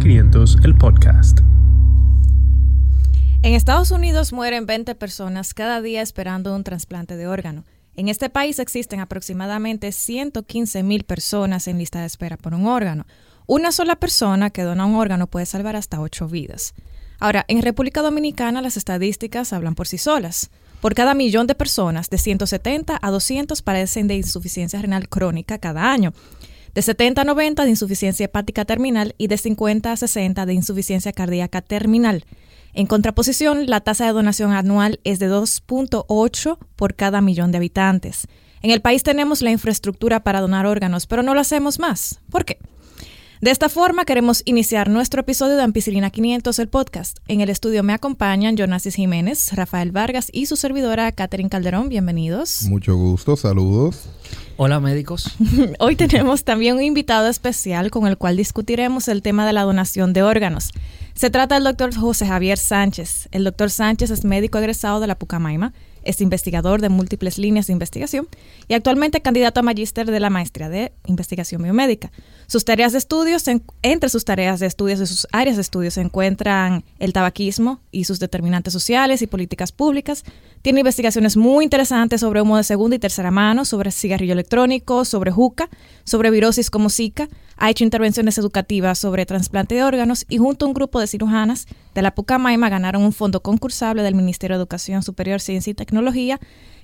500, el podcast. En Estados Unidos mueren 20 personas cada día esperando un trasplante de órgano. En este país existen aproximadamente 115 mil personas en lista de espera por un órgano. Una sola persona que dona un órgano puede salvar hasta 8 vidas. Ahora, en República Dominicana las estadísticas hablan por sí solas. Por cada millón de personas, de 170 a 200 padecen de insuficiencia renal crónica cada año de 70 a 90 de insuficiencia hepática terminal y de 50 a 60 de insuficiencia cardíaca terminal. En contraposición, la tasa de donación anual es de 2.8 por cada millón de habitantes. En el país tenemos la infraestructura para donar órganos, pero no lo hacemos más. ¿Por qué? De esta forma queremos iniciar nuestro episodio de Ampicilina 500, el podcast. En el estudio me acompañan Jonasis Jiménez, Rafael Vargas y su servidora Catherine Calderón. Bienvenidos. Mucho gusto, saludos. Hola médicos. Hoy tenemos también un invitado especial con el cual discutiremos el tema de la donación de órganos. Se trata del doctor José Javier Sánchez. El doctor Sánchez es médico egresado de la Pucamaima es investigador de múltiples líneas de investigación y actualmente candidato a magíster de la maestría de investigación biomédica. Sus tareas de estudios, entre sus tareas de estudios y sus áreas de estudios se encuentran el tabaquismo y sus determinantes sociales y políticas públicas. Tiene investigaciones muy interesantes sobre humo de segunda y tercera mano, sobre cigarrillo electrónico, sobre juca, sobre virosis como Zika. Ha hecho intervenciones educativas sobre trasplante de órganos y junto a un grupo de cirujanas de la Pucamaima ganaron un fondo concursable del Ministerio de Educación Superior, Ciencia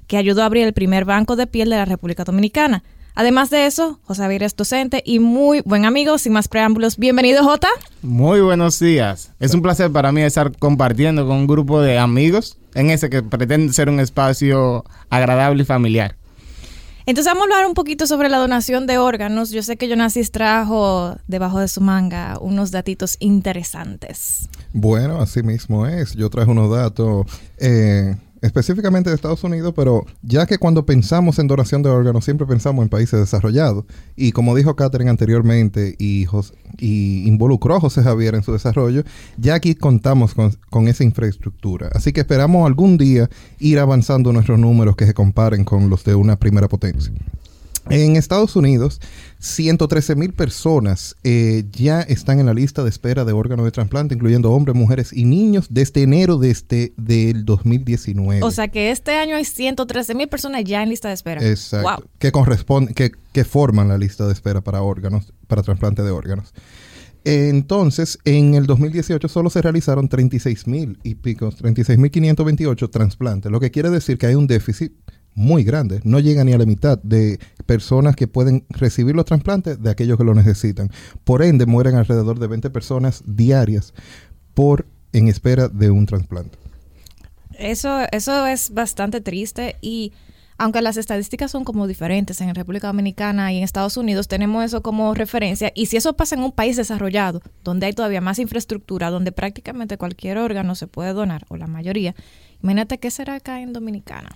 que ayudó a abrir el primer banco de piel de la República Dominicana. Además de eso, José Javier es docente y muy buen amigo. Sin más preámbulos, bienvenido Jota. Muy buenos días. Es un placer para mí estar compartiendo con un grupo de amigos en ese que pretende ser un espacio agradable y familiar. Entonces vamos a hablar un poquito sobre la donación de órganos. Yo sé que Jonasis trajo debajo de su manga unos datitos interesantes. Bueno, así mismo es. Yo traje unos datos eh, específicamente de Estados Unidos, pero ya que cuando pensamos en donación de órganos siempre pensamos en países desarrollados. Y como dijo Catherine anteriormente y, y involucró a José Javier en su desarrollo, ya aquí contamos con, con, esa infraestructura. Así que esperamos algún día ir avanzando nuestros números que se comparen con los de una primera potencia. En Estados Unidos, 113 mil personas eh, ya están en la lista de espera de órganos de trasplante, incluyendo hombres, mujeres y niños, desde enero de este, del 2019. O sea que este año hay 113 mil personas ya en lista de espera. Exacto. Que, corresponde, que, que forman la lista de espera para órganos, para trasplante de órganos. Entonces, en el 2018 solo se realizaron 36 mil y pico, 36 mil 528 trasplantes, lo que quiere decir que hay un déficit muy grande. No llega ni a la mitad de personas que pueden recibir los trasplantes de aquellos que lo necesitan. Por ende, mueren alrededor de 20 personas diarias por en espera de un trasplante. Eso, eso es bastante triste y aunque las estadísticas son como diferentes en República Dominicana y en Estados Unidos, tenemos eso como referencia. Y si eso pasa en un país desarrollado, donde hay todavía más infraestructura, donde prácticamente cualquier órgano se puede donar, o la mayoría, imagínate qué será acá en Dominicana.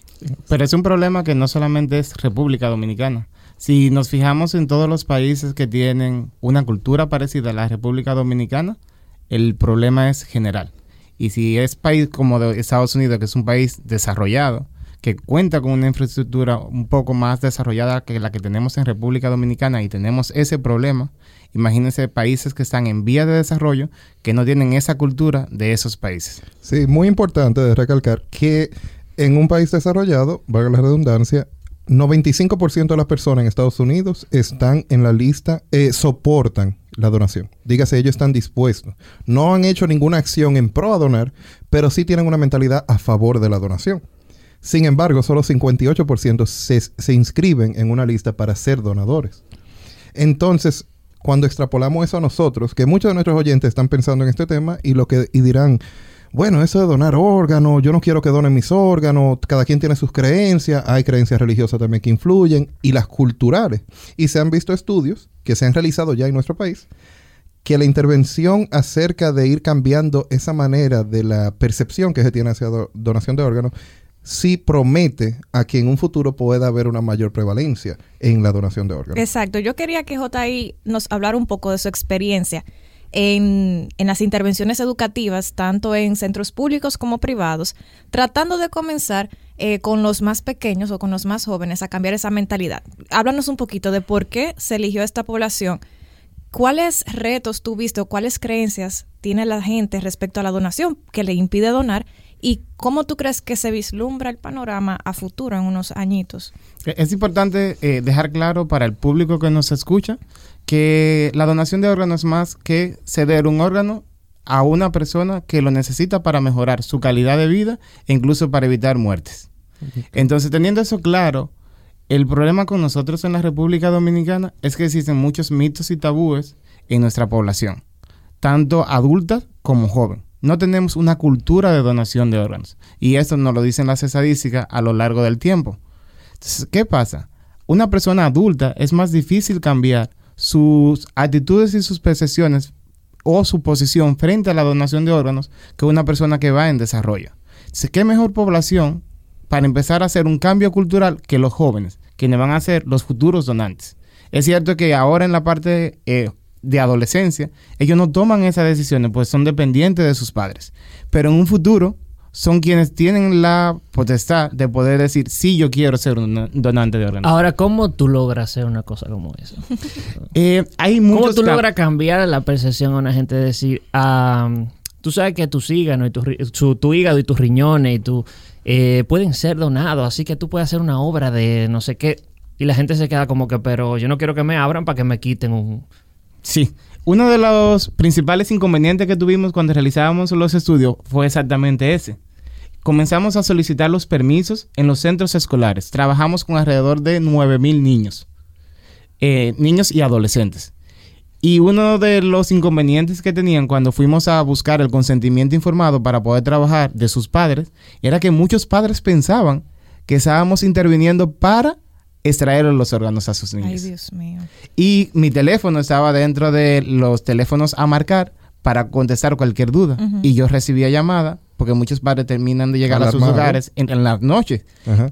Pero es un problema que no solamente es República Dominicana. Si nos fijamos en todos los países que tienen una cultura parecida a la República Dominicana, el problema es general. Y si es país como de Estados Unidos, que es un país desarrollado, que cuenta con una infraestructura un poco más desarrollada que la que tenemos en República Dominicana y tenemos ese problema, imagínense países que están en vía de desarrollo que no tienen esa cultura de esos países. Sí, muy importante de recalcar que en un país desarrollado, valga la redundancia, 95% de las personas en Estados Unidos están en la lista, eh, soportan la donación. Dígase, ellos están dispuestos. No han hecho ninguna acción en pro a donar, pero sí tienen una mentalidad a favor de la donación. Sin embargo, solo 58% se, se inscriben en una lista para ser donadores. Entonces, cuando extrapolamos eso a nosotros, que muchos de nuestros oyentes están pensando en este tema y lo que y dirán, bueno, eso de donar órganos, yo no quiero que donen mis órganos, cada quien tiene sus creencias, hay creencias religiosas también que influyen y las culturales. Y se han visto estudios que se han realizado ya en nuestro país que la intervención acerca de ir cambiando esa manera de la percepción que se tiene hacia donación de órganos sí promete a que en un futuro pueda haber una mayor prevalencia en la donación de órganos. Exacto. Yo quería que JI nos hablara un poco de su experiencia en, en, las intervenciones educativas, tanto en centros públicos como privados, tratando de comenzar eh, con los más pequeños o con los más jóvenes a cambiar esa mentalidad. Háblanos un poquito de por qué se eligió esta población ¿Cuáles retos tú viste o cuáles creencias tiene la gente respecto a la donación que le impide donar? ¿Y cómo tú crees que se vislumbra el panorama a futuro en unos añitos? Eh, es importante eh, dejar claro para el público que nos escucha que la donación de órganos es más que ceder un órgano a una persona que lo necesita para mejorar su calidad de vida e incluso para evitar muertes. Entonces, teniendo eso claro, el problema con nosotros en la República Dominicana es que existen muchos mitos y tabúes en nuestra población, tanto adulta como joven. No tenemos una cultura de donación de órganos. Y esto nos lo dicen las estadísticas a lo largo del tiempo. Entonces, ¿qué pasa? Una persona adulta es más difícil cambiar sus actitudes y sus percepciones o su posición frente a la donación de órganos que una persona que va en desarrollo. ¿qué mejor población para empezar a hacer un cambio cultural que los jóvenes, quienes van a ser los futuros donantes? Es cierto que ahora en la parte eh, de adolescencia, ellos no toman esas decisiones, pues son dependientes de sus padres. Pero en un futuro, son quienes tienen la potestad de poder decir, sí, yo quiero ser un donante de órganos. Ahora, ¿cómo tú logras hacer una cosa como esa? eh, hay muchos ¿Cómo tú logras cambiar la percepción a una gente de decir, tú sabes que tus hígados y tu, tu, hígado y tus riñones y tu, eh, pueden ser donados, así que tú puedes hacer una obra de no sé qué. Y la gente se queda como que, pero yo no quiero que me abran para que me quiten un... Sí, uno de los principales inconvenientes que tuvimos cuando realizábamos los estudios fue exactamente ese. Comenzamos a solicitar los permisos en los centros escolares. Trabajamos con alrededor de 9.000 niños, eh, niños y adolescentes. Y uno de los inconvenientes que tenían cuando fuimos a buscar el consentimiento informado para poder trabajar de sus padres era que muchos padres pensaban que estábamos interviniendo para extraer los órganos a sus niños. Ay, Dios mío. Y mi teléfono estaba dentro de los teléfonos a marcar para contestar cualquier duda. Y yo recibía llamada, porque muchos padres terminan de llegar a sus hogares en, en la noche,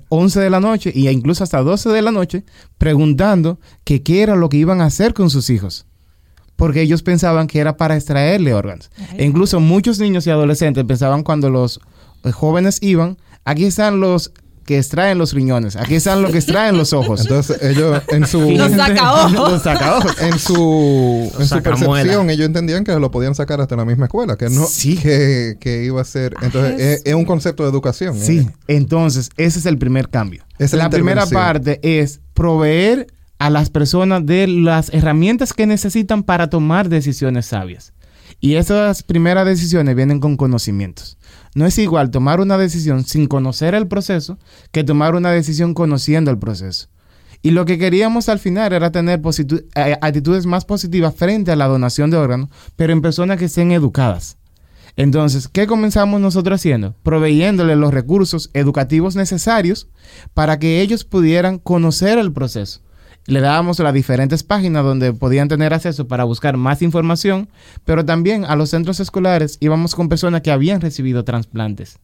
11 de la noche, y incluso hasta 12 de la noche, preguntando que qué era lo que iban a hacer con sus hijos. Porque ellos pensaban que era para extraerle órganos. e incluso muchos niños y adolescentes pensaban cuando los eh, jóvenes iban, aquí están los que extraen los riñones. Aquí están los que extraen los ojos. Entonces, ellos en su... los sacaojos. los sacaojos. En su, en su percepción, ellos entendían que lo podían sacar hasta la misma escuela. Que no... Sí. Que, que iba a ser... Entonces, es, un concepto de educación. Sí. ¿eh? Entonces, ese es el primer cambio. la primera parte es proveer a las personas de las herramientas que necesitan para tomar decisiones sabias. Y esas primeras decisiones vienen con conocimientos. No es igual tomar una decisión sin conocer el proceso que tomar una decisión conociendo el proceso. Y lo que queríamos al final era tener actitudes más positivas frente a la donación de órganos, pero en personas que estén educadas. Entonces, ¿qué comenzamos nosotros haciendo? Proveyéndole los recursos educativos necesarios para que ellos pudieran conocer el proceso le dábamos las diferentes páginas donde podían tener acceso para buscar más información, pero también a los centros escolares íbamos con personas que habían recibido trasplantes.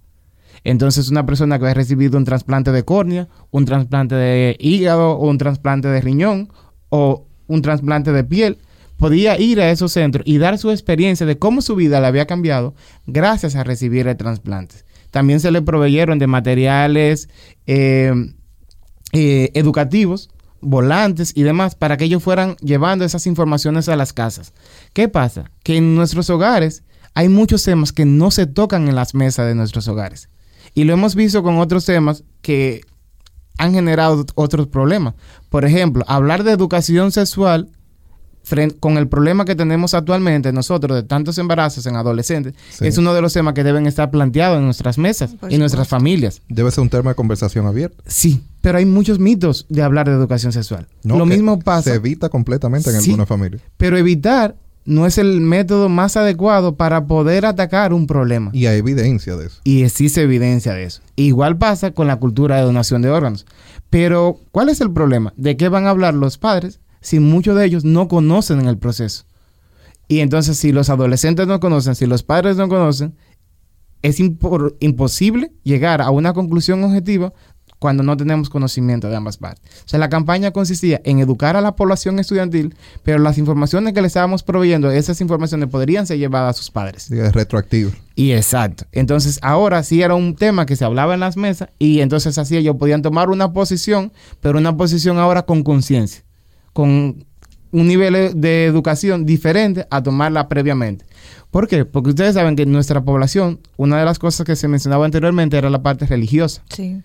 Entonces, una persona que había recibido un trasplante de córnea, un trasplante de hígado o un trasplante de riñón o un trasplante de piel, podía ir a esos centros y dar su experiencia de cómo su vida le había cambiado gracias a recibir el trasplante. También se le proveyeron de materiales eh, eh, educativos volantes y demás para que ellos fueran llevando esas informaciones a las casas. ¿Qué pasa? Que en nuestros hogares hay muchos temas que no se tocan en las mesas de nuestros hogares. Y lo hemos visto con otros temas que han generado otros problemas. Por ejemplo, hablar de educación sexual con el problema que tenemos actualmente nosotros de tantos embarazos en adolescentes, es uno de los temas que deben estar planteados en nuestras mesas y en nuestras familias. Debe ser un tema de conversación abierto. Sí, pero hay muchos mitos de hablar de educación sexual. Lo mismo pasa. Se evita completamente en alguna familia. Pero evitar no es el método más adecuado para poder atacar un problema. Y hay evidencia de eso. Y existe evidencia de eso. Igual pasa con la cultura de donación de órganos. Pero, ¿cuál es el problema? ¿De qué van a hablar los padres si muchos de ellos no conocen el proceso? Y entonces, si los adolescentes no conocen, si los padres no conocen, es imposible llegar a una conclusión objetiva cuando no tenemos conocimiento de ambas partes. O sea, la campaña consistía en educar a la población estudiantil, pero las informaciones que le estábamos proveyendo, esas informaciones podrían ser llevadas a sus padres. Sí, es retroactivo. Y exacto. Entonces, ahora sí era un tema que se hablaba en las mesas y entonces así ellos podían tomar una posición, pero una posición ahora con conciencia, con un nivel de educación diferente a tomarla previamente. ¿Por qué? Porque ustedes saben que en nuestra población, una de las cosas que se mencionaba anteriormente era la parte religiosa. Sí.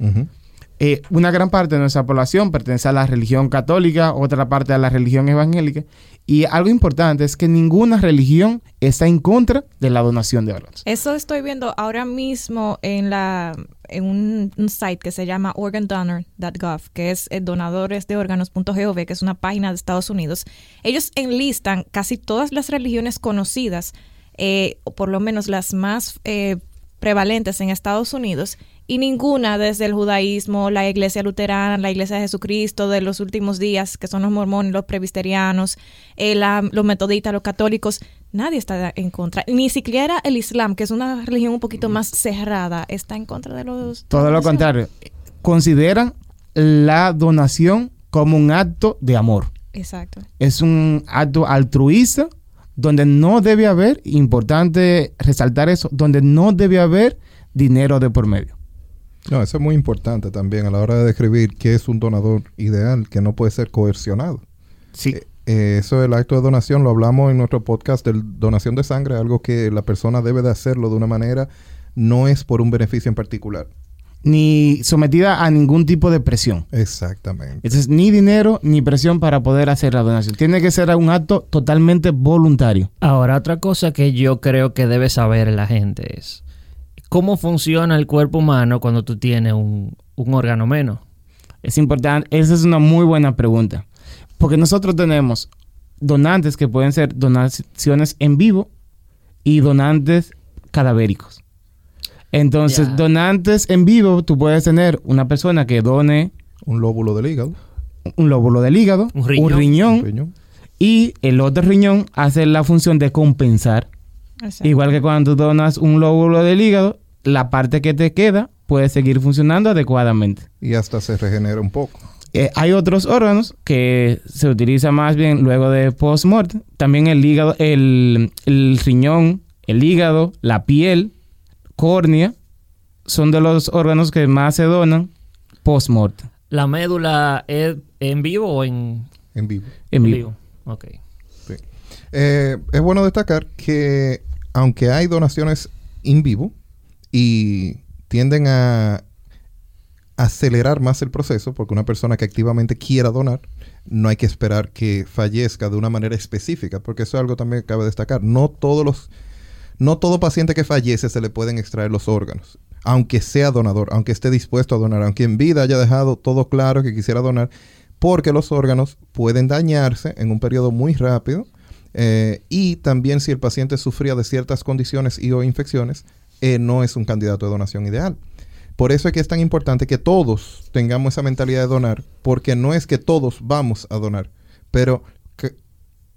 Eh, una gran parte de nuestra población pertenece a la religión católica, otra parte a la religión evangélica. Y algo importante es que ninguna religión está en contra de la donación de órganos. Eso estoy viendo ahora mismo en la en un, site que se llama organdonor.gov, que es eh, donadoresdeórganos.gov, que es una página de Estados Unidos. Ellos enlistan casi todas las religiones conocidas, eh, o por lo menos las más prevalentes en Estados Unidos, y ninguna desde el judaísmo, la iglesia luterana, la iglesia de Jesucristo de los últimos días, que son los mormones, los presbiterianos, eh, la- los metodistas, los católicos, nadie está en contra. Ni siquiera el Islam, que es una religión un poquito más cerrada, está en contra de los... Todo lo contrario. Consideran la donación como un acto de amor. Exacto. Es un acto altruista donde no debe haber, importante resaltar eso, donde no debe haber dinero de por medio. No, eso es muy importante también a la hora de describir qué es un donador ideal, que no puede ser coercionado. Sí. Eh, eso del acto de donación lo hablamos en nuestro podcast de donación de sangre, algo que la persona debe de hacerlo de una manera, no es por un beneficio en particular. Ni sometida a ningún tipo de presión. Exactamente. Entonces, ni dinero ni presión para poder hacer la donación. Tiene que ser un acto totalmente voluntario. Ahora, otra cosa que yo creo que debe saber la gente es cómo funciona el cuerpo humano cuando tú tienes un, un órgano menos. Es importante, esa es una muy buena pregunta. Porque nosotros tenemos donantes que pueden ser donaciones en vivo y donantes cadavéricos. Entonces, donantes en vivo, tú puedes tener una persona que done Un lóbulo del hígado. un lóbulo del hígado, Un riñón. un riñón, un riñón. y el otro riñón hace la función de compensar. Exacto. Igual que cuando tú donas un lóbulo del hígado, la parte que te queda puede seguir funcionando adecuadamente. Y hasta se regenera un poco. Eh, hay otros órganos que se utilizan más bien luego de post-mortem. También el hígado, el, el riñón, el hígado, la piel, córnea, son de los órganos que más se donan post-mortem. ¿La médula es en vivo o en, En vivo. En vivo. Ok. Sí. Eh, es bueno destacar que aunque hay donaciones in vivo y tienden a acelerar más el proceso, porque una persona que activamente quiera donar, no hay que esperar que fallezca de una manera específica, porque eso es algo también que cabe destacar. No todos los, no todo paciente que fallece se le pueden extraer los órganos, aunque sea donador, aunque esté dispuesto a donar, aunque en vida haya dejado todo claro que quisiera donar, porque los órganos pueden dañarse en un periodo muy rápido eh, y también si el paciente sufría de ciertas condiciones y o infecciones, eh, no es un candidato de donación ideal. Por eso es que es tan importante que todos tengamos esa mentalidad de donar, porque no es que todos vamos a donar, pero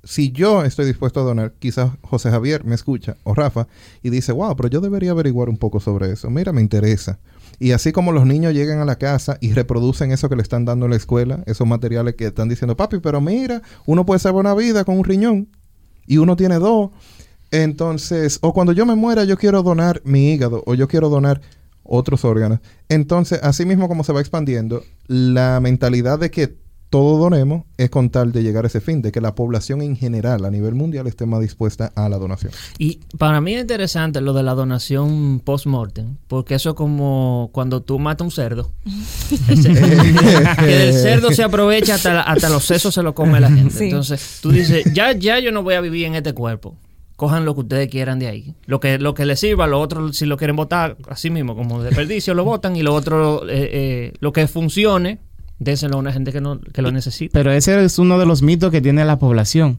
si yo estoy dispuesto a donar, quizás José Javier me escucha o Rafa y dice, wow, pero yo debería averiguar un poco sobre eso. Mira, me interesa. Y así como los niños llegan a la casa y reproducen eso que le están dando en la escuela, esos materiales que están diciendo, papi, pero mira, uno puede salvar una vida con un riñón y uno tiene dos. Entonces, o cuando yo me muera, yo quiero donar mi hígado o yo quiero donar otros órganos. Entonces, así mismo como se va expandiendo, la mentalidad de que todo donemos es con tal de llegar a ese fin, de que la población en general a nivel mundial esté más dispuesta a la donación. Y para mí es interesante lo de la donación post-mortem, porque eso es como cuando tú matas un cerdo. Ese- que del cerdo se aprovecha hasta, hasta los sesos se lo come la gente. Sí. Entonces tú dices, ya, ya yo no voy a vivir en este cuerpo. Cojan lo que ustedes quieran de ahí. Lo que, lo que les sirva, lo otro, si lo quieren votar, así mismo, como desperdicio, lo votan. Y lo otro, eh, eh, lo que funcione, déselo a una gente que, no, que lo necesita. Pero ese es uno de los mitos que tiene la población.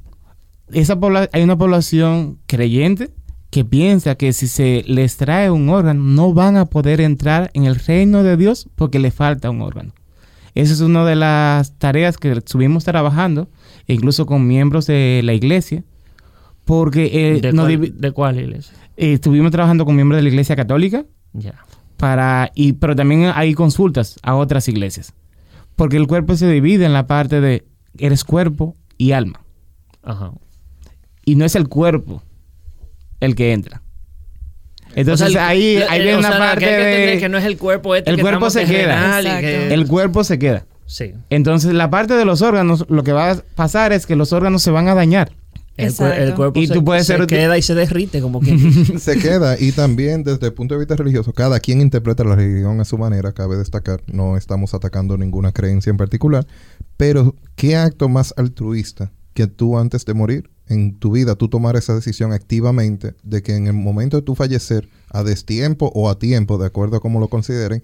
Esa pobla- hay una población creyente que piensa que si se les trae un órgano no van a poder entrar en el reino de Dios porque le falta un órgano. Esa es una de las tareas que estuvimos trabajando, incluso con miembros de la iglesia, porque eh, ¿De, nos cuál, ¿De cuál iglesia? eh, estuvimos trabajando con miembros de la iglesia católica Ya. para y pero también hay consultas a otras iglesias porque el cuerpo se divide en la parte de eres cuerpo y alma Ajá. y no es el cuerpo el que entra entonces O sea, el- ahí el- ahí el- viene o una sea, parte que hay que de entender que no es el cuerpo este El que cuerpo se queda. que- el cuerpo se queda Sí. Entonces, la parte de los órganos, lo que va a pasar es que los órganos se van a dañar. El, cuer- Exacto. el cuerpo Y se, tú puedes se ser- queda y se derrite como dice. Se queda y también desde el punto de vista religioso, cada quien interpreta la religión a su manera, cabe destacar, no estamos atacando ninguna creencia en particular, pero ¿qué acto más altruista que tú antes de morir en tu vida, tú tomar esa decisión activamente de que en el momento de tu fallecer, a destiempo o a tiempo, de acuerdo a cómo lo consideren,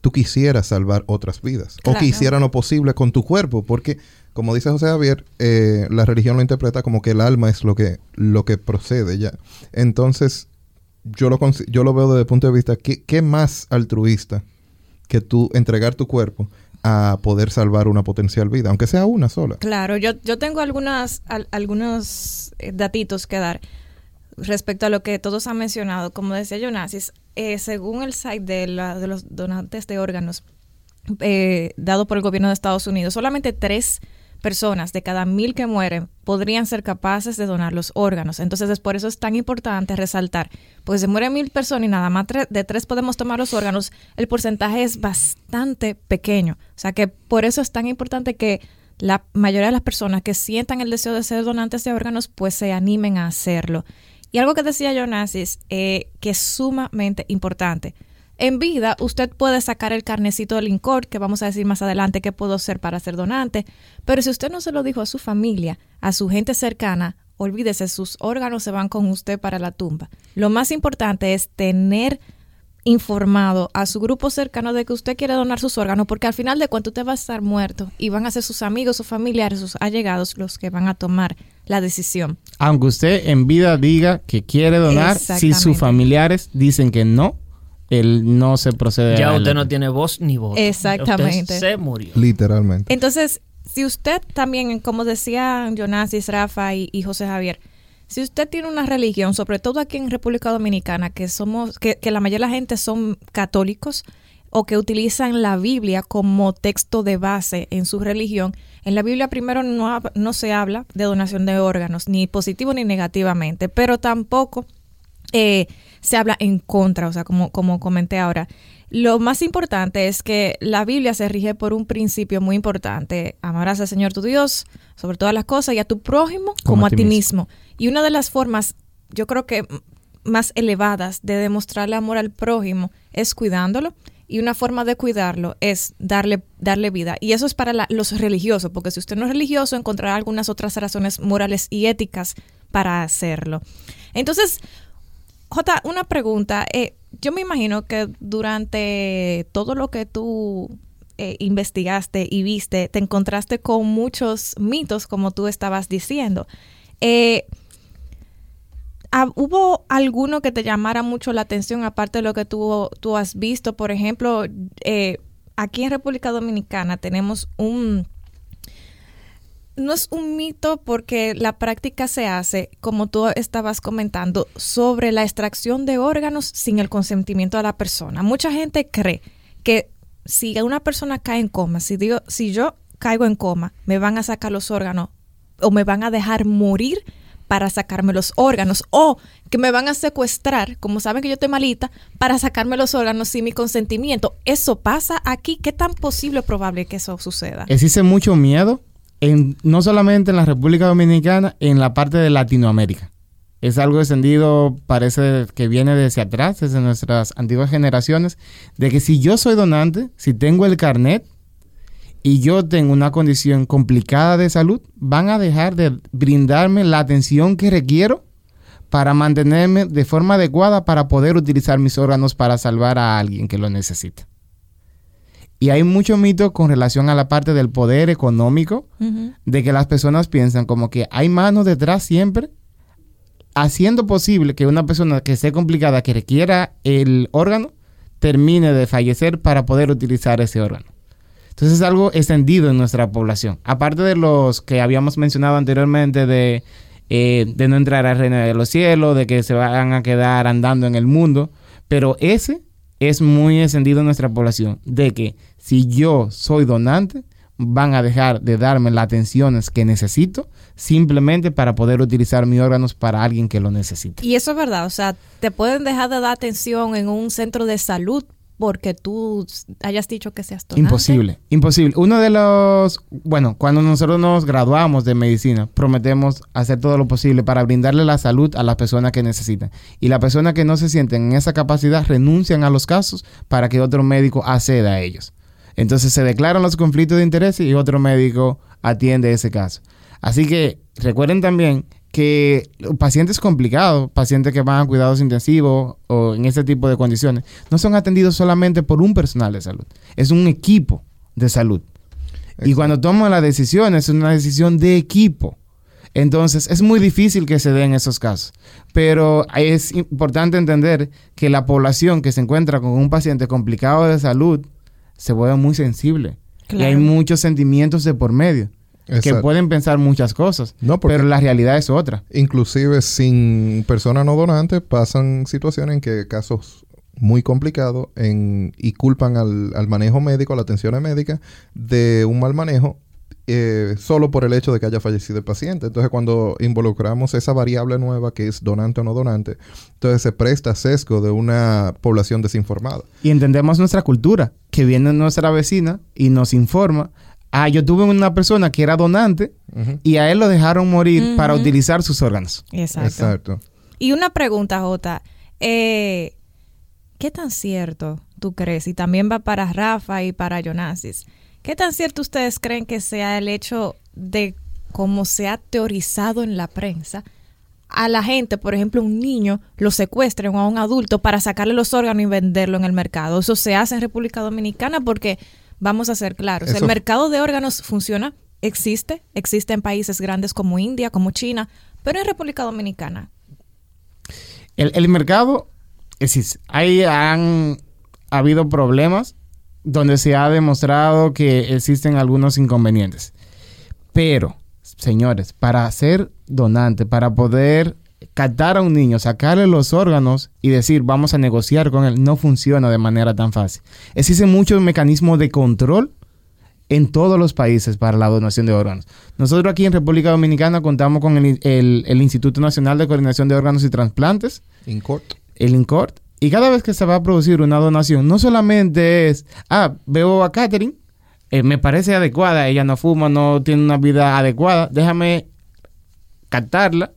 tú quisieras salvar otras vidas Claro. o que hicieran lo posible con tu cuerpo, porque como dice José Javier, eh, la religión lo interpreta como que el alma es lo que, lo que procede ya. Entonces, yo lo, yo lo veo desde el punto de vista, ¿qué, qué más altruista que tú entregar tu cuerpo a poder salvar una potencial vida, aunque sea una sola? Claro, yo, yo tengo algunas, al- algunos eh, datitos que dar respecto a lo que todos han mencionado. Como decía Jonasis, eh, según el site de, la- de los donantes de órganos eh, dado por el gobierno de Estados Unidos, solamente tres personas de cada mil que mueren podrían ser capaces de donar los órganos. Entonces, es por eso es tan importante resaltar, porque se mueren mil personas y nada más de tres podemos tomar los órganos, el porcentaje es bastante pequeño. O sea que por eso es tan importante que la mayoría de las personas que sientan el deseo de ser donantes de órganos, pues se animen a hacerlo. Y algo que decía Jonasis, eh, que es sumamente importante. En vida, usted puede sacar el carnecito del INCOR, que vamos a decir más adelante qué puedo hacer para ser donante, pero si usted no se lo dijo a su familia, a su gente cercana, olvídese, sus órganos se van con usted para la tumba. Lo más importante es tener informado a su grupo cercano de que usted quiere donar sus órganos, porque al final de cuentas usted va a estar muerto y van a ser sus amigos, sus familiares, sus allegados los que van a tomar la decisión. Aunque usted en vida diga que quiere donar, si sus familiares dicen que no, él no se procede Ya a usted no tiene voz ni voto. Exactamente. Usted se murió. Literalmente. Entonces, si usted también, como decían Jonasis, Rafa y, y José Javier, si usted tiene una religión, sobre todo aquí en República Dominicana, que somos, que, que la mayoría de la gente son católicos o que utilizan la Biblia como texto de base en su religión, en la Biblia primero no, no se habla de donación de órganos, ni positivo ni negativamente, pero tampoco eh, se habla en contra, o sea, como, como comenté ahora. Lo más importante es que la Biblia se rige por un principio muy importante. Amarás al Señor tu Dios sobre todas las cosas y a tu prójimo como, a ti mismo. Y una de las formas, yo creo que más elevadas de demostrarle amor al prójimo es cuidándolo. Y una forma de cuidarlo es darle, darle vida. Y eso es para la- los religiosos, porque si usted no es religioso, encontrará algunas otras razones morales y éticas para hacerlo. Entonces, Jota, una pregunta. Eh, yo me imagino que durante todo lo que tú eh, investigaste y viste, te encontraste con muchos mitos, como tú estabas diciendo. Eh, ¿hab- ¿Hubo alguno que te llamara mucho la atención, aparte de lo que tú, tú has visto? Por ejemplo, aquí en República Dominicana tenemos un no es un mito porque la práctica se hace, como tú estabas comentando, sobre la extracción de órganos sin el consentimiento de la persona. Mucha gente cree que si una persona cae en coma, si, digo, si yo caigo en coma, me van a sacar los órganos o me van a dejar morir para sacarme los órganos o que me van a secuestrar, como saben que yo estoy malita, para sacarme los órganos sin mi consentimiento. ¿Eso pasa aquí? ¿Qué tan posible o probable que eso suceda? Existe mucho miedo, no solamente en la República Dominicana, en la parte de Latinoamérica. Es algo extendido, parece que viene desde atrás, desde nuestras antiguas generaciones, de que si yo soy donante, si tengo el carnet y yo tengo una condición complicada de salud, van a dejar de brindarme la atención que requiero para mantenerme de forma adecuada para poder utilizar mis órganos para salvar a alguien que lo necesita. Y hay mucho mito con relación a la parte del poder económico, de que las personas piensan como que hay manos detrás siempre, haciendo posible que una persona que esté complicada, que requiera el órgano, termine de fallecer para poder utilizar ese órgano. Entonces es algo extendido en nuestra población. Aparte de los que habíamos mencionado anteriormente de, eh, de no entrar al reino de los cielos, de que se van a quedar andando en el mundo, pero ese es muy extendido en nuestra población, de que si yo soy donante, van a dejar de darme las atenciones que necesito simplemente para poder utilizar mis órganos para alguien que lo necesite. Y eso es verdad, o sea, te pueden dejar de dar atención en un centro de salud porque tú hayas dicho que seas donante? Imposible, imposible. Uno de los, bueno, cuando nosotros nos graduamos de medicina, prometemos hacer todo lo posible para brindarle la salud a las personas que necesitan. Y las personas que no se sienten en esa capacidad renuncian a los casos para que otro médico acceda a ellos. Entonces se declaran los conflictos de interés y otro médico atiende ese caso. Así que recuerden también que pacientes complicados, pacientes que van a cuidados intensivos o en ese tipo de condiciones, no son atendidos solamente por un personal de salud, es un equipo de salud. Y cuando toman la decisión, es una decisión de equipo. Entonces, es muy difícil que se den esos casos. Pero es importante entender que la población que se encuentra con un paciente complicado de salud se vuelve muy sensible. Y hay muchos sentimientos de por medio que pueden pensar muchas cosas, pero la realidad es otra. Inclusive sin persona no donante pasan situaciones en que casos muy complicados en, y culpan al, manejo médico, a la atención médica, de un mal manejo eh, solo por el hecho de que haya fallecido el paciente. Entonces, cuando involucramos esa variable nueva que es donante o no donante, entonces se presta sesgo de una población desinformada. Y entendemos nuestra cultura, que viene nuestra vecina y nos informa Ah, yo tuve una persona que era donante y a él lo dejaron morir para utilizar sus órganos. Exacto. Y una pregunta, Jota. Eh, ¿Qué tan cierto tú crees? Y también va para Rafa y para Jonasis. ¿Qué tan cierto ustedes creen que sea el hecho de cómo se ha teorizado en la prensa? A la gente, por ejemplo, un niño lo secuestren o a un adulto para sacarle los órganos y venderlo en el mercado. Eso se hace en República Dominicana porque vamos a ser claros. El mercado de órganos funciona, existe, existe en países grandes como India, como China, pero en República Dominicana. El, mercado existe. Ahí han habido problemas donde se ha demostrado que existen algunos inconvenientes. Pero, señores, para ser donante, para poder captar a un niño, sacarle los órganos y decir vamos a negociar con él, no funciona de manera tan fácil. Existen muchos mecanismos de control en todos los países para la donación de órganos. Nosotros aquí en República Dominicana contamos con el, Instituto Nacional de Coordinación de Órganos y Transplantes. INCORT. El INCORT. Y cada vez que se va a producir una donación, no solamente es, ah, veo a Catherine, eh, me parece adecuada, ella no fuma, no tiene una vida adecuada, déjame captarla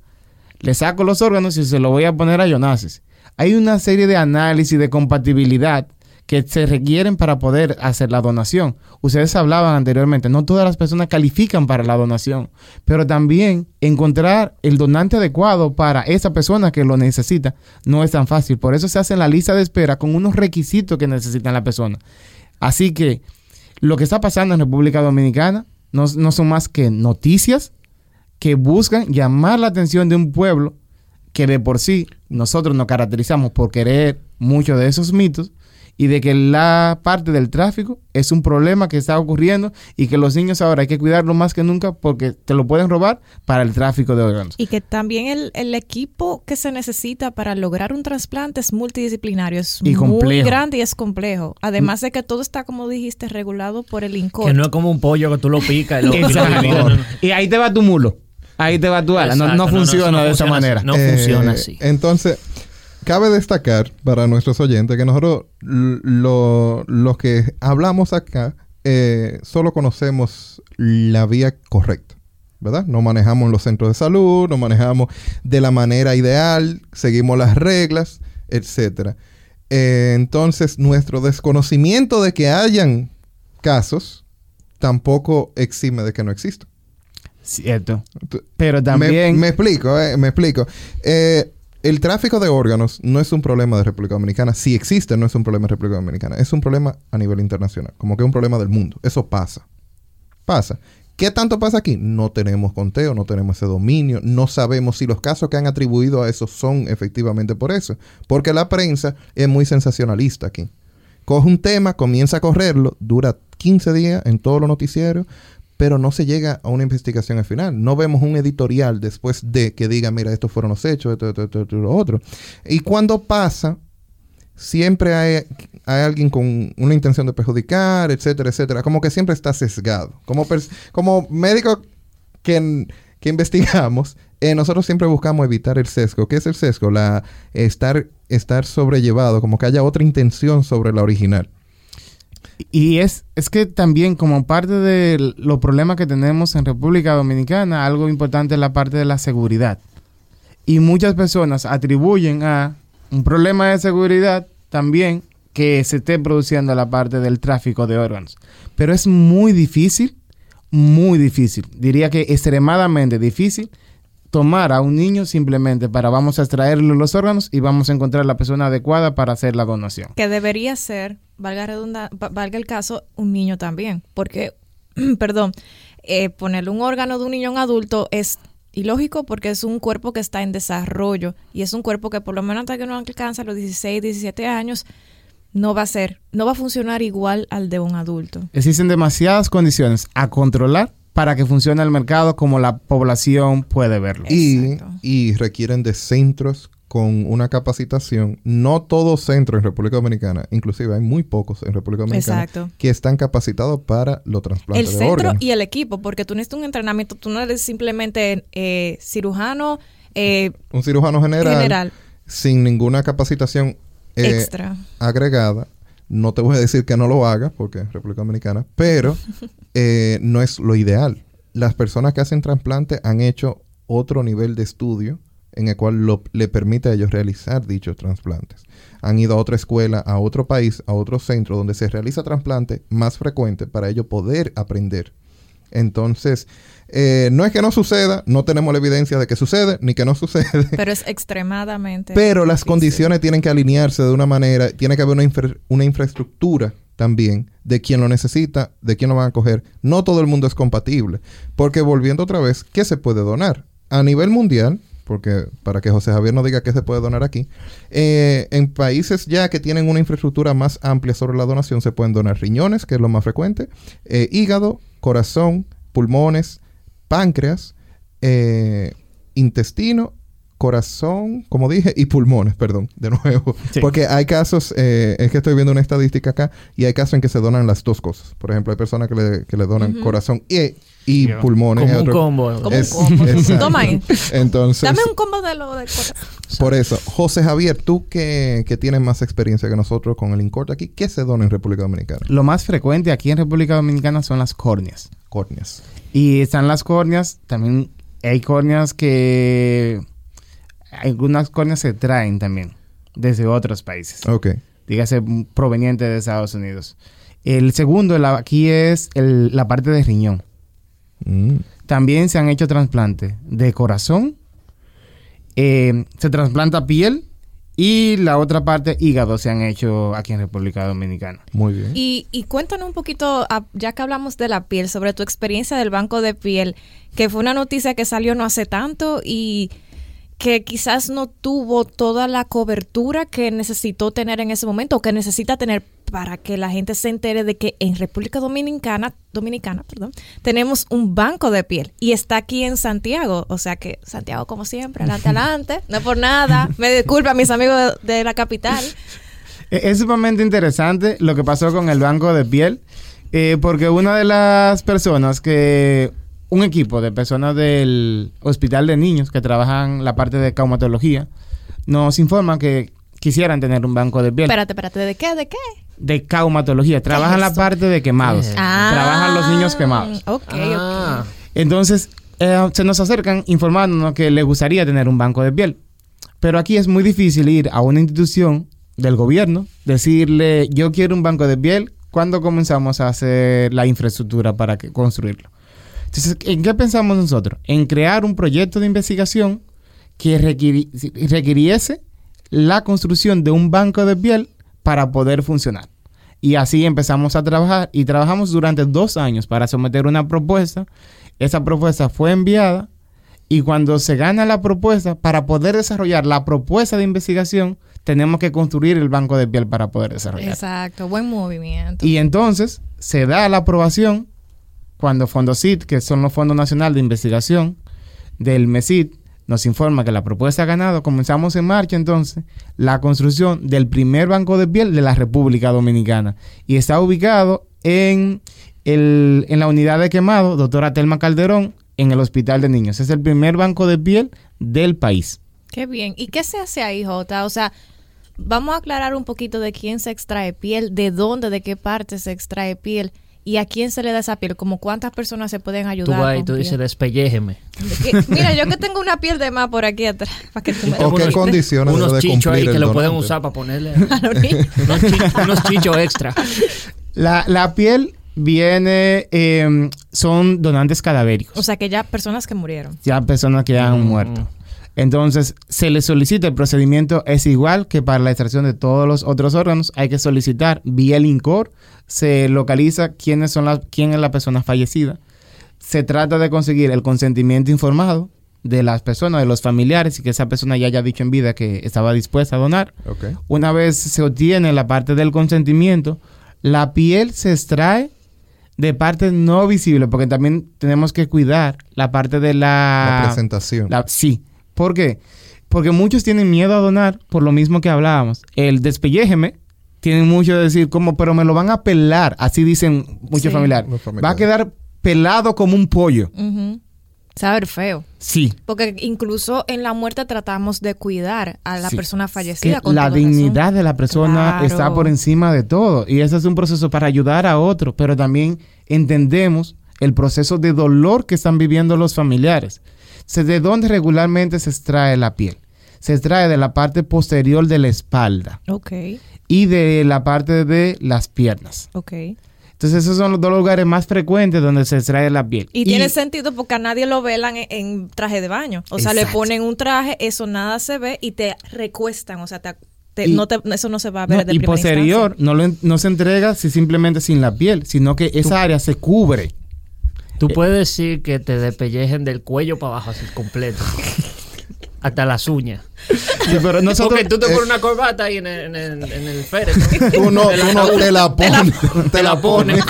le saco los órganos y se lo voy a poner a Jonasis. Hay una serie de análisis de compatibilidad que se requieren para poder hacer la donación. Ustedes hablaban anteriormente, no todas las personas califican para la donación, pero también encontrar el donante adecuado para esa persona que lo necesita no es tan fácil. Por eso se hace la lista de espera con unos requisitos que necesita la persona. Así que lo que está pasando en República Dominicana no son más que noticias que buscan llamar la atención de un pueblo que de por sí nosotros nos caracterizamos por querer muchos de esos mitos y de que la parte del tráfico es un problema que está ocurriendo y que los niños ahora hay que cuidarlo más que nunca porque te lo pueden robar para el tráfico de órganos. Y que también el, equipo que se necesita para lograr un trasplante es multidisciplinario, es muy grande y es complejo. Además de que todo está, como dijiste, regulado por el INCOR. Que no es como un pollo que tú lo picas y lo, y ahí te va tu mulo ahí te va tu ala. No, funciona de esa manera. No funciona así. Eh, entonces, cabe destacar para nuestros oyentes que nosotros, los que hablamos acá, eh, solo conocemos la vía correcta. ¿verdad? No manejamos los centros de salud, no manejamos de la manera ideal, seguimos las reglas, etc. Eh, entonces, nuestro desconocimiento de que hayan casos tampoco exime de que no existan. Cierto. Pero también... Me, explico, eh, me explico. Eh, el tráfico de órganos no es un problema de República Dominicana. Si existe, no es un problema de República Dominicana. Es un problema a nivel internacional. Como que es un problema del mundo. Eso pasa. Pasa. ¿Qué tanto pasa aquí? No tenemos conteo, no tenemos ese dominio, no sabemos si los casos que han atribuido a eso son efectivamente por eso. Porque la prensa es muy sensacionalista aquí. Coge un tema, comienza a correrlo, dura 15 días en todos los noticieros, pero no se llega a una investigación al final. No vemos un editorial después de que diga, mira, estos fueron los hechos, esto, esto, esto, lo otro. Y cuando pasa, siempre hay, hay, alguien con una intención de perjudicar, etcétera, etcétera. Como que siempre está sesgado. Como, como médico que, que investigamos, eh, nosotros siempre buscamos evitar el sesgo. ¿Qué es el sesgo? La, estar estar sobrellevado, como que haya otra intención sobre la original. Y es, es que también como parte de los problemas que tenemos en República Dominicana, algo importante es la parte de la seguridad. Y muchas personas atribuyen a un problema de seguridad también que se esté produciendo la parte del tráfico de órganos. Pero es muy difícil, muy difícil, diría que extremadamente difícil tomar a un niño simplemente para vamos a extraerle los órganos y vamos a encontrar la persona adecuada para hacer la donación. Que debería ser, valga, redunda, va- valga el caso, un niño también. Porque, perdón, eh, ponerle un órgano de un niño a un adulto es ilógico porque es un cuerpo que está en desarrollo y es un cuerpo que por lo menos hasta que no alcanza los 16, 17 años, no va a ser, no va a funcionar igual al de un adulto. Existen demasiadas condiciones a controlar para que funcione el mercado como la población puede verlo. Y, requieren de centros con una capacitación. No todos centros en República Dominicana, inclusive hay muy pocos en República Dominicana Exacto. que están capacitados para los El trasplantes de centro órganos. y el equipo, porque tú necesitas un entrenamiento, tú no eres simplemente eh, cirujano eh, Un cirujano general, general sin ninguna capacitación eh, extra. agregada. No te voy a decir que no lo haga, porque es República Dominicana, pero eh, no es lo ideal. Las personas que hacen trasplante han hecho otro nivel de estudio en el cual lo- le permite a ellos realizar dichos trasplantes. Han ido a otra escuela, a otro país, a otro centro donde se realiza trasplante más frecuente para ellos poder aprender. Entonces, eh, no es que no suceda, no tenemos la evidencia de que sucede, ni que no sucede. Pero es extremadamente. Pero las condiciones tienen que alinearse de una manera, tiene que haber una, infra- una infraestructura también de quien lo necesita, de quién lo van a coger. No todo el mundo es compatible. Porque volviendo otra vez, ¿qué se puede donar? A nivel mundial, porque para que José Javier no diga qué se puede donar aquí, eh, en países ya que tienen una infraestructura más amplia sobre la donación, se pueden donar riñones, que es lo más frecuente, eh, hígado, corazón, pulmones, páncreas, eh, intestino, corazón, como dije, y pulmones, perdón, de nuevo. Sí. Porque hay casos, eh, es que estoy viendo una estadística acá, y hay casos en que se donan las dos cosas. Por ejemplo, hay personas que le, que le donan corazón y, y Yeah. pulmones. Como un combo. Como Es- un combo. exacto. Toma ahí. Entonces, Dame un combo de lo de corazón. por eso, José Javier, tú que, que tienes más experiencia que nosotros con el Incort aquí, ¿qué se dona en República Dominicana? Lo más frecuente aquí en República Dominicana son las córneas. Córneas. Y están las córneas, también hay córneas que... Algunas córneas se traen también desde otros países. Ok. dígase proveniente de Estados Unidos. El segundo la- aquí es el- la parte de riñón. Mm. También se han hecho trasplantes de corazón, eh, se trasplanta piel y la otra parte hígado se han hecho aquí en República Dominicana. Muy bien. Y, y cuéntanos un poquito, ah, ya que hablamos de la piel, sobre tu experiencia del banco de piel, que fue una noticia que salió no hace tanto y que quizás no tuvo toda la cobertura que necesitó tener en ese momento o que necesita tener para que la gente se entere de que en República Dominicana, Dominicana, perdón, tenemos un banco de piel y está aquí en Santiago, o sea que Santiago como siempre, adelante, adelante, no por nada, me disculpa mis amigos de, de la capital. E- Es sumamente interesante lo que pasó con el banco de piel, eh, porque una de las personas que, un equipo de personas del Hospital de Niños que trabajan la parte de caumatología, nos informa que quisieran tener un banco de piel. Espérate, espérate, ¿de qué? ¿De qué? de caumatología. Trabajan la parte de quemados. ¿Qué es? Trabajan los niños quemados. Ok, Ah. ok. Entonces, eh, se nos acercan informándonos que les gustaría tener un banco de piel. Pero aquí es muy difícil ir a una institución del gobierno, decirle, yo quiero un banco de piel, ¿cuándo comenzamos a hacer la infraestructura para que- construirlo? Entonces, ¿en qué pensamos nosotros? En crear un proyecto de investigación que requiri- requiriese la construcción de un banco de piel para poder funcionar. Y así empezamos a trabajar y trabajamos durante dos años para someter una propuesta. Esa propuesta fue enviada y cuando se gana la propuesta, para poder desarrollar la propuesta de investigación, tenemos que construir el banco de piel para poder desarrollar. Exacto, buen movimiento. Y entonces se da la aprobación cuando Fondosit, que son los Fondos Nacional de Investigación del MESID, nos informa que la propuesta ha ganado, comenzamos en marcha entonces la construcción del primer banco de piel de la República Dominicana. Y está ubicado en, el- en la unidad de quemado, doctora Telma Calderón, en el Hospital de Niños. Es el primer banco de piel del país. Qué bien. ¿Y qué se hace ahí, Jota? O sea, vamos a aclarar un poquito de quién se extrae piel, de dónde, de qué parte se extrae piel y a quién se le da esa piel, como cuántas personas se pueden Tú ayudar. vas y tú piel. dices, despelléjeme. Mira, yo que tengo una piel de más por aquí atrás, para que tú me ¿O qué condiciones Unos debe chichos ahí que el lo pueden donante? usar para ponerle unos, chi- unos chichos extra. La, la piel viene, eh, son donantes cadavéricos. O sea, que ya personas que murieron. ya personas que han Mm. muerto. Entonces, se le solicita, el procedimiento es igual que para la extracción de todos los otros órganos. Hay que solicitar vía el INCOR, se localiza quiénes son las, quién es la persona fallecida. Se trata de conseguir el consentimiento informado de las personas, de los familiares, y que esa persona ya haya dicho en vida que estaba dispuesta a donar. Una vez se obtiene la parte del consentimiento, la piel se extrae de partes no visibles, porque también tenemos que cuidar la parte de La la... presentación. la- sí. ¿Por qué? Porque muchos tienen miedo a donar por lo mismo que hablábamos. El despelléjeme tienen mucho de decir como, pero me lo van a pelar. Así dicen muchos Sí. familiares. Va a quedar pelado como un pollo. Ujú. Saber feo. Sí. Porque incluso en la muerte tratamos de cuidar a la Sí. persona fallecida. con la dignidad razón. de la persona Claro. está por encima de todo. Y ese es un proceso para ayudar a otro, pero también entendemos el proceso de dolor que están viviendo los familiares. ¿De dónde regularmente se extrae la piel? Se extrae de la parte posterior de la espalda Ok, y de la parte de las piernas. ok. Entonces esos son los dos lugares más frecuentes donde se extrae la piel. Y, tiene sentido porque a nadie lo velan en, en traje de baño. O sea, le ponen un traje, eso nada se ve y te recuestan. O sea, te, te- Y- no te- eso no se va a ver No, de y posterior, instancia. no, lo no se entrega si simplemente sin la piel, sino que esa área se cubre. Tú puedes decir que te despellejen del cuello para abajo así completo. Hasta las uñas. Sí, pero nosotros, Porque tú te eh, pones una corbata ahí en el, en el, en el féretro. Tú no, tú no te la pones. te la pones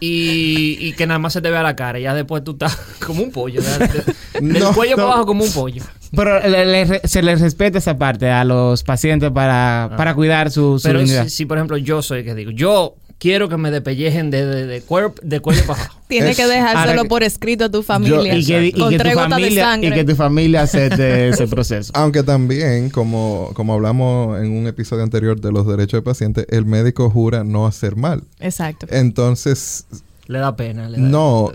y, y que nada más se te vea la cara. Y ya después tú estás como un pollo. del No, cuello para abajo como un pollo. Pero le- le re- se les respeta esa parte a los pacientes para, para cuidar su, su Pero si, si, por ejemplo, yo soy el que digo, yo quiero que me despellejen de, de, de, cuerp- de cuello para abajo. Tienes Es- que dejárselo que- por escrito a tu familia. y que, y con que tres tu gotas de familia, y sangre. que tu familia acepte ese proceso. Aunque también, como, como hablamos en un episodio anterior de los derechos del paciente, el médico jura no hacer mal. Exacto. Entonces, Le da pena. Le da- no,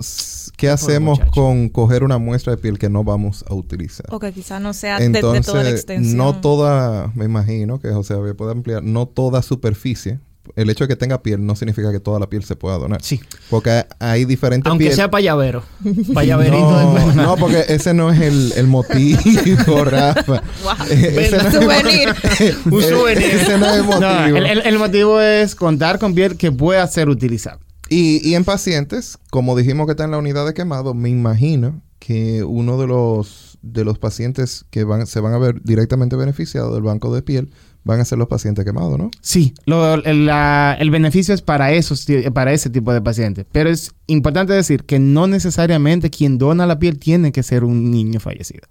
¿qué hacemos con coger una muestra de piel que no vamos a utilizar? O que quizás no sea de, de Entonces, toda la extensión. no toda, me imagino que José Javier puede ampliar, no toda superficie. El hecho de que tenga piel no significa que toda la piel se pueda donar. Sí. Porque hay diferentes Aunque piel- sea payavero. Payaverito no, no, porque ese no es el, el motivo, Rafa. Wow. Eh, ese no es- Souvenir. Un souvenir. Ese no es el motivo. No, el, el- el motivo es contar con piel que pueda ser utilizable. Y, y en pacientes, como dijimos que está en la unidad de quemado, me imagino que uno de los, de los pacientes que van, se van a ver directamente beneficiados del banco de piel van a ser los pacientes quemados, ¿no? Sí, lo- el, la- el beneficio es para, esos, para ese tipo de pacientes. Pero es importante decir que no necesariamente quien dona la piel tiene que ser un niño fallecido.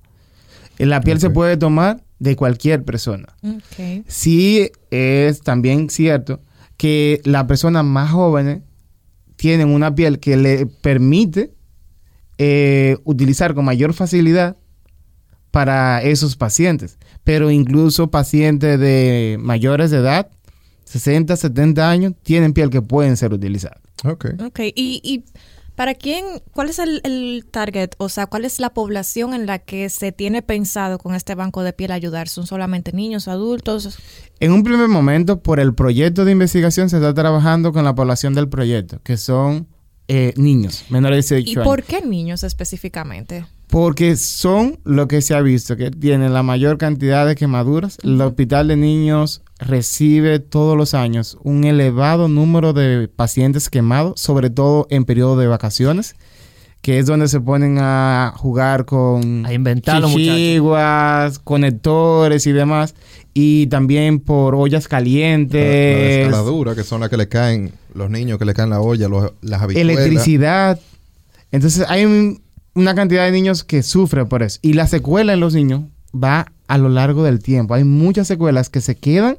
La piel se puede tomar de cualquier persona. Ok. Sí es también cierto que las personas más jóvenes tienen una piel que le permite eh, utilizar con mayor facilidad para esos pacientes. Pero incluso pacientes de mayores de edad, 60, 70 años, tienen piel que pueden ser utilizadas. Ok. Ok. Y, y para quién, ¿cuál es el, el target? O sea, ¿cuál es la población en la que se tiene pensado con este banco de piel ayudar? ¿Son solamente niños, adultos? En un primer momento, por el proyecto de investigación, se está trabajando con la población del proyecto, que son eh, niños menores de 18 ¿Y años. por qué niños específicamente? Porque son lo que se ha visto, que tienen la mayor cantidad de quemaduras. El hospital de niños recibe todos los años un elevado número de pacientes quemados, sobre todo en periodo de vacaciones, que es donde se ponen a jugar con chichiguas, conectores y demás. Y también por ollas La, la calientes, descaladura, que son las que le caen, los niños que le caen la olla, los- las habichuelas. electricidad. Entonces hay un- una cantidad de niños que sufren por eso. Y la secuela en los niños va a lo largo del tiempo. Hay muchas secuelas que se quedan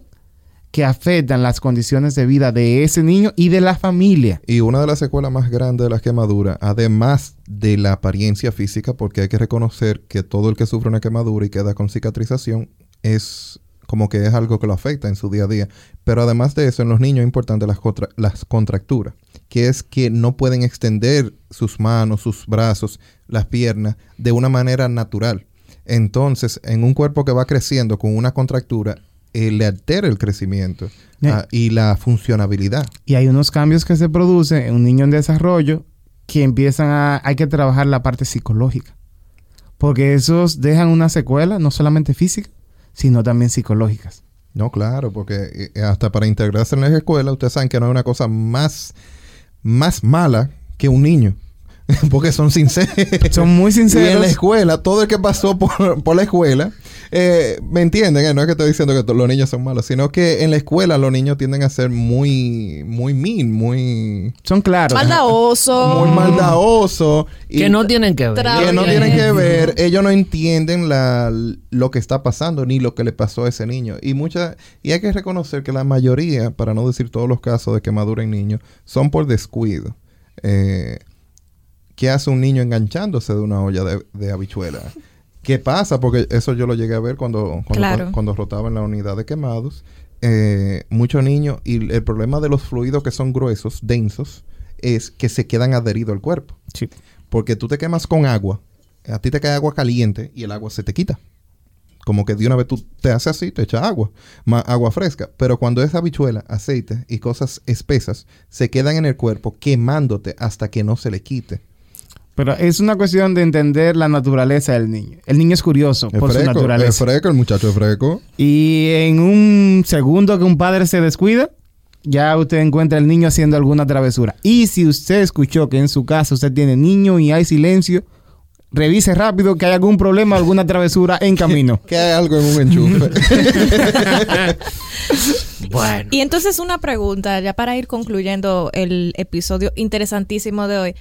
que afectan las condiciones de vida de ese niño y de la familia. Y una de las secuelas más grandes de las quemaduras, además de la apariencia física, porque hay que reconocer que todo el que sufre una quemadura y queda con cicatrización es como que es algo que lo afecta en su día a día. Pero además de eso, en los niños es importante las, contra- las contracturas, que es que no pueden extender sus manos, sus brazos, las piernas de una manera natural. Entonces, en un cuerpo que va creciendo con una contractura, eh, le altera el crecimiento Yeah. ah, y la funcionabilidad. Y hay unos cambios que se producen en un niño en desarrollo que empiezan a... Hay que trabajar la parte psicológica. Porque esos dejan una secuela, no solamente física, sino también psicológicas. No, claro, porque eh, hasta para integrarse en la escuela, ustedes saben que no hay una cosa más, más mala que un niño. porque son sinceros. Son muy Y en la sinceros. escuela, todo el que pasó por, por la escuela, eh, ¿me entienden? Eh, No es que estoy diciendo que los niños son malos, sino que en la escuela los niños tienden a ser muy, muy mean, muy, Son claros. Maldadoso. muy maldadosos. y- Que no tienen que ver. Que no tienen que ver, ellos no entienden la, lo que está pasando ni lo que le pasó a ese niño. Y mucha, y hay que reconocer que la mayoría, para no decir todos los casos de quemadura en niños, son por descuido. Eh, ¿Qué hace un niño enganchándose de una olla de, de habichuela? ¿Qué pasa? Porque eso yo lo llegué a ver cuando, cuando, Claro. cuando rotaba en la unidad de quemados. Eh, muchos niños, y el problema de los fluidos que son gruesos, densos, es que se quedan adheridos al cuerpo. Sí. Porque tú te quemas con agua, a ti te cae agua caliente y el agua se te quita. Como que de una vez tú te haces así, te echas agua, más agua fresca. Pero cuando es habichuela, aceite y cosas espesas, se quedan en el cuerpo quemándote hasta que no se le quite. Pero es una cuestión de entender la naturaleza del niño. El niño es curioso Es por su freco, es naturaleza. freco, el muchacho es freco. Y en un segundo que un padre se descuida, ya usted encuentra al niño haciendo alguna travesura. Y si usted escuchó que en su casa usted tiene niño y hay silencio, revise rápido que hay algún problema, alguna travesura en camino. Que hay algo en un enchufe. Bueno. Y entonces una pregunta, ya para ir concluyendo el episodio interesantísimo de hoy.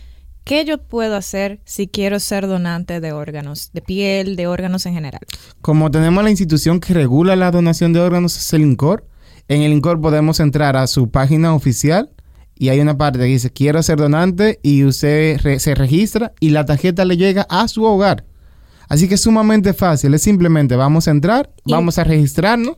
¿Qué yo puedo hacer si quiero ser donante de órganos, de piel, de órganos en general? Como tenemos la institución que regula la donación de órganos, es el INCOR. En el INCOR podemos entrar a su página oficial y hay una parte que dice quiero ser donante y usted re- se registra y la tarjeta le llega a su hogar. Así que es sumamente fácil, es simplemente vamos a entrar, Y- vamos a registrarnos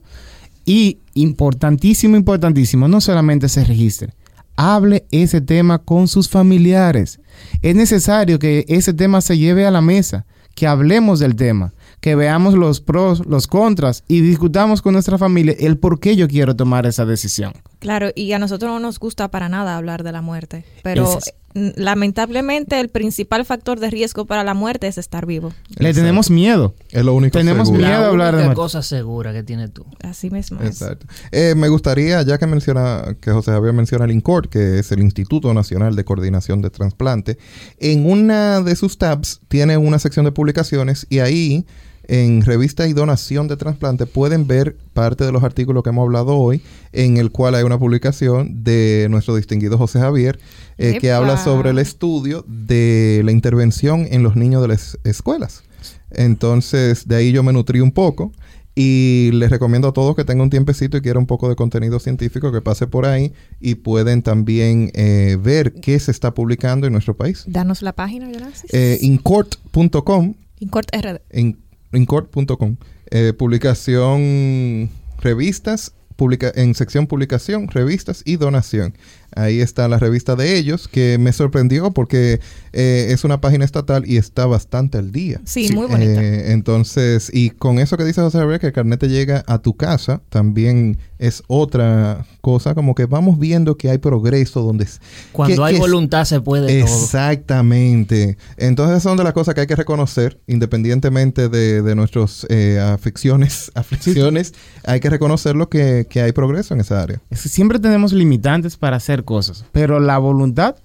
y importantísimo, importantísimo, no solamente se registre, hable ese tema con sus familiares. Es necesario que ese tema se lleve a la mesa, que hablemos del tema, que veamos los pros, los contras y discutamos con nuestra familia el por qué yo quiero tomar esa decisión. Claro, y a nosotros no nos gusta para nada hablar de la muerte, pero lamentablemente el principal factor de riesgo para la muerte es estar vivo. Le tenemos miedo. es lo único Tenemos seguro. miedo. a La hablar de cosa segura que tienes tú. Así mismo es. Exacto. Eh, me gustaría, ya que menciona, que José Javier menciona el INCOR, que es el Instituto Nacional de Coordinación de Trasplante, en una de sus tabs tiene una sección de publicaciones y ahí, en revista y donación de trasplante, pueden ver parte de los artículos que hemos hablado hoy, en el cual hay una publicación de nuestro distinguido José Javier, eh, que habla sobre el estudio de la intervención en los niños de las escuelas. Entonces, de ahí yo me nutrí un poco. Y les recomiendo a todos que tengan un tiempecito y quieran un poco de contenido científico que pase por ahí y pueden también eh, ver qué se está publicando en nuestro país. Danos la página, Yonasis. Eh, incort.com, Incort RD. in- incort.com, eh, publicación revistas, publica, en sección publicación, revistas y donación. Ahí está la revista de ellos que me sorprendió porque eh, es una página estatal y está bastante al día. Sí, muy bonita. Eh, entonces, y con eso que dice José Javier, que el carnet te llega a tu casa, también es otra cosa, como que vamos viendo que hay progreso donde... Cuando que- hay que es- voluntad se puede todo. Exactamente. Entonces son de las cosas que hay que reconocer, independientemente de, de nuestras eh, afecciones, aflicciones, hay que reconocerlo que, que hay progreso en esa área. Siempre tenemos limitantes para hacer cosas, pero la voluntad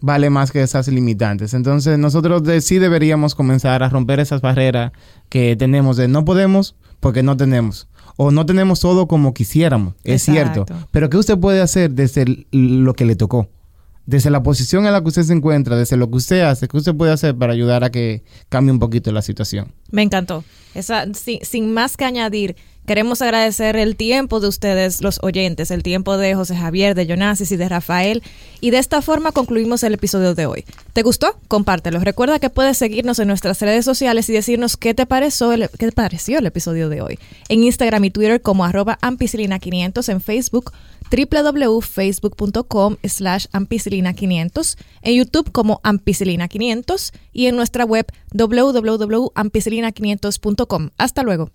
vale más que esas limitantes. Entonces nosotros de- sí deberíamos comenzar a romper esas barreras que tenemos de no podemos porque no tenemos. O no tenemos todo como quisiéramos, es Exacto. cierto. Pero ¿qué usted puede hacer desde el- lo que le tocó? Desde la posición en la que usted se encuentra, desde lo que usted hace, ¿qué usted puede hacer para ayudar a que cambie un poquito la situación? Me encantó. Esa, sin, sin más que añadir, Queremos agradecer el tiempo de ustedes, los oyentes, el tiempo de José Javier, de Jonasis y de Rafael. Y de esta forma concluimos el episodio de hoy. ¿Te gustó? Compártelo. Recuerda que puedes seguirnos en nuestras redes sociales y decirnos qué te pareció el, qué te pareció el episodio de hoy. En Instagram y Twitter como arroba ampicilina500, en Facebook www.facebook.com slash ampicilina500, en YouTube como ampicilina500 y en nuestra web www.ampicilina500.com. Hasta luego.